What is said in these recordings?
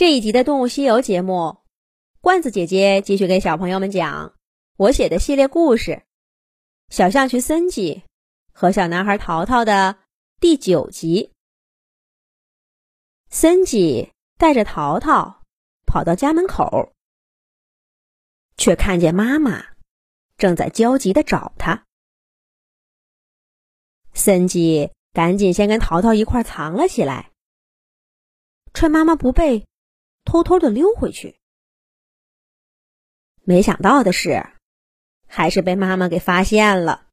这一集的《动物西游》节目，罐子姐姐继续给小朋友们讲我写的系列故事《小象群森吉和小男孩淘淘》的第九集。森吉带着淘淘跑到家门口，却看见妈妈正在焦急的找他。森吉赶紧先跟淘淘一块藏了起来，趁妈妈不备。偷偷的溜回去，没想到的是，还是被妈妈给发现了。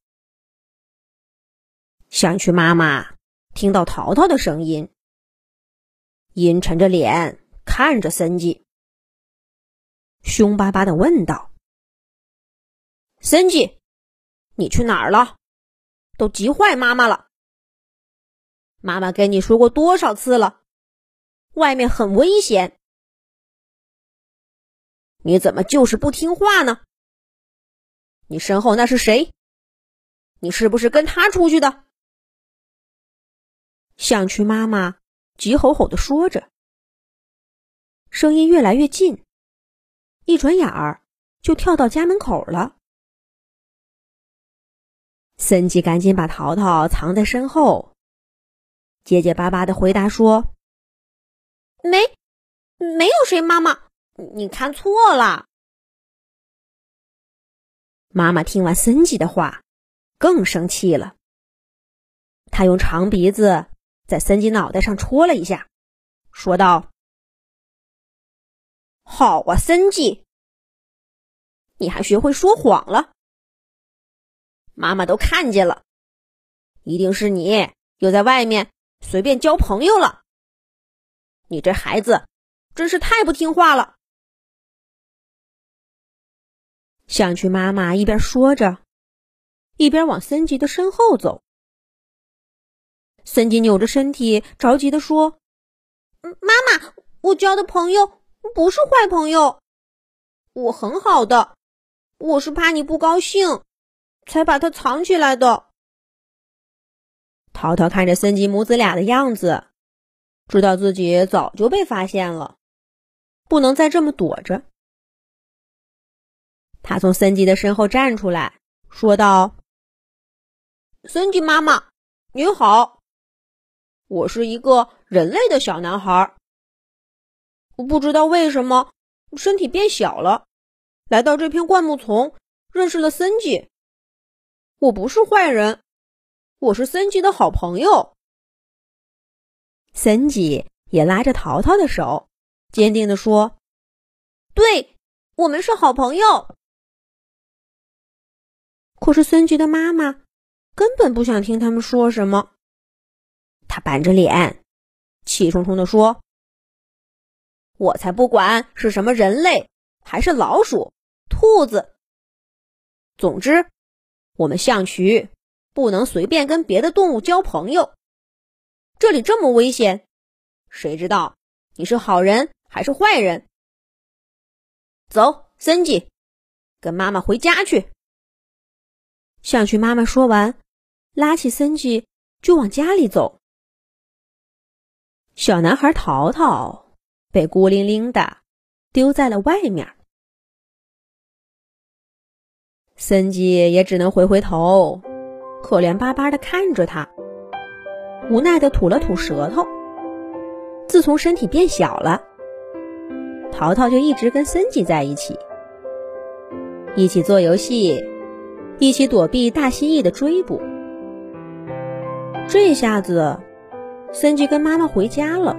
想去妈妈听到淘淘的声音，阴沉着脸看着森吉，凶巴巴的问道：“森吉，你去哪儿了？都急坏妈妈了。妈妈跟你说过多少次了，外面很危险。”你怎么就是不听话呢？你身后那是谁？你是不是跟他出去的？象群妈妈急吼吼的说着，声音越来越近，一转眼儿就跳到家门口了。森吉赶紧把淘淘藏在身后，结结巴巴的回答说：“没，没有谁，妈妈。”你看错了。妈妈听完森吉的话，更生气了。她用长鼻子在森吉脑袋上戳了一下，说道：“好啊，森吉，你还学会说谎了。妈妈都看见了，一定是你又在外面随便交朋友了。你这孩子真是太不听话了。”象群妈妈一边说着，一边往森吉的身后走。森吉扭着身体，着急的说：“妈妈，我交的朋友不是坏朋友，我很好的，我是怕你不高兴，才把它藏起来的。”淘淘看着森吉母子俩的样子，知道自己早就被发现了，不能再这么躲着。他从森吉的身后站出来，说道：“森吉妈妈，您好，我是一个人类的小男孩。我不知道为什么身体变小了，来到这片灌木丛，认识了森吉。我不是坏人，我是森吉的好朋友。”森吉也拉着淘淘的手，坚定地说：“对我们是好朋友。”可是森吉的妈妈根本不想听他们说什么，他板着脸，气冲冲地说：“我才不管是什么人类，还是老鼠、兔子。总之，我们象渠不能随便跟别的动物交朋友。这里这么危险，谁知道你是好人还是坏人？走，森吉，跟妈妈回家去。”象群妈妈说完，拉起森吉就往家里走。小男孩淘淘被孤零零的丢在了外面，森吉也只能回回头，可怜巴巴的看着他，无奈的吐了吐舌头。自从身体变小了，淘淘就一直跟森吉在一起，一起做游戏。一起躲避大蜥蜴的追捕。这下子，森吉跟妈妈回家了。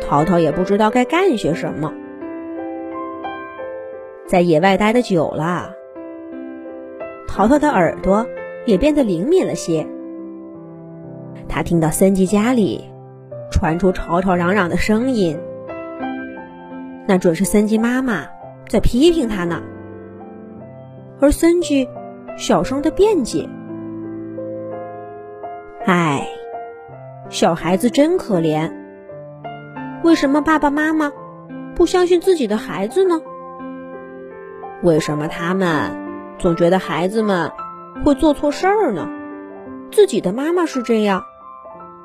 淘淘也不知道该干些什么。在野外待的久了，淘淘的耳朵也变得灵敏了些。他听到森吉家里传出吵吵嚷嚷的声音，那准是森吉妈妈在批评他呢。而森吉小声的辩解：“哎，小孩子真可怜。为什么爸爸妈妈不相信自己的孩子呢？为什么他们总觉得孩子们会做错事儿呢？自己的妈妈是这样，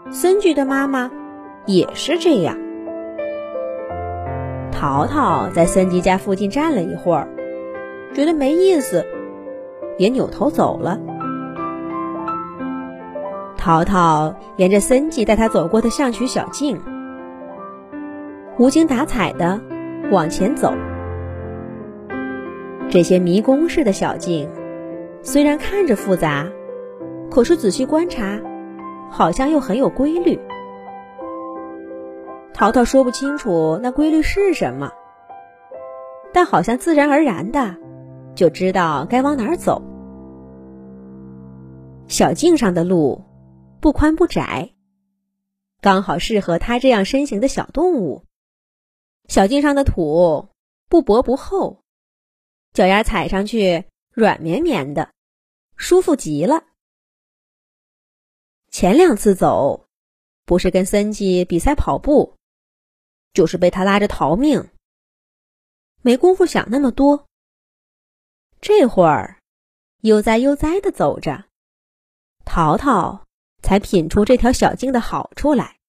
森吉的妈妈也是这样。淘淘在森吉家附近站了一会儿，觉得没意思，也扭头走了。淘淘沿着森吉带他走过的象曲小径，无精打采的往前走。这些迷宫似的小径，虽然看着复杂，可是仔细观察，好像又很有规律。淘淘说不清楚那规律是什么，但好像自然而然的就知道该往哪儿走。小径上的路不宽不窄，刚好适合他这样身形的小动物。小径上的土不薄不厚。脚丫踩上去软绵绵的，舒服极了。前两次走，不是跟森吉比赛跑步，就是被他拉着逃命，没工夫想那么多。这会儿悠哉悠哉的走着，淘淘才品出这条小径的好处来。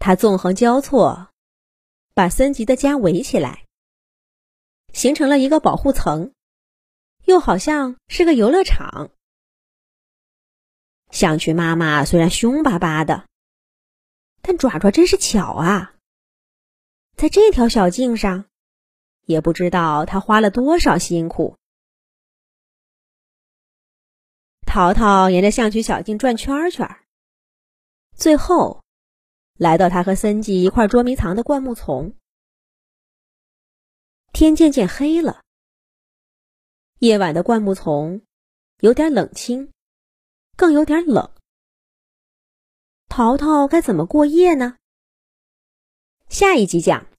他纵横交错，把森吉的家围起来。形成了一个保护层，又好像是个游乐场。象群妈妈虽然凶巴巴的，但爪爪真是巧啊！在这条小径上，也不知道他花了多少辛苦。淘淘沿着象群小径转圈圈，最后来到他和森吉一块捉迷藏的灌木丛。天渐渐黑了，夜晚的灌木丛有点冷清，更有点冷。淘淘该怎么过夜呢？下一集讲。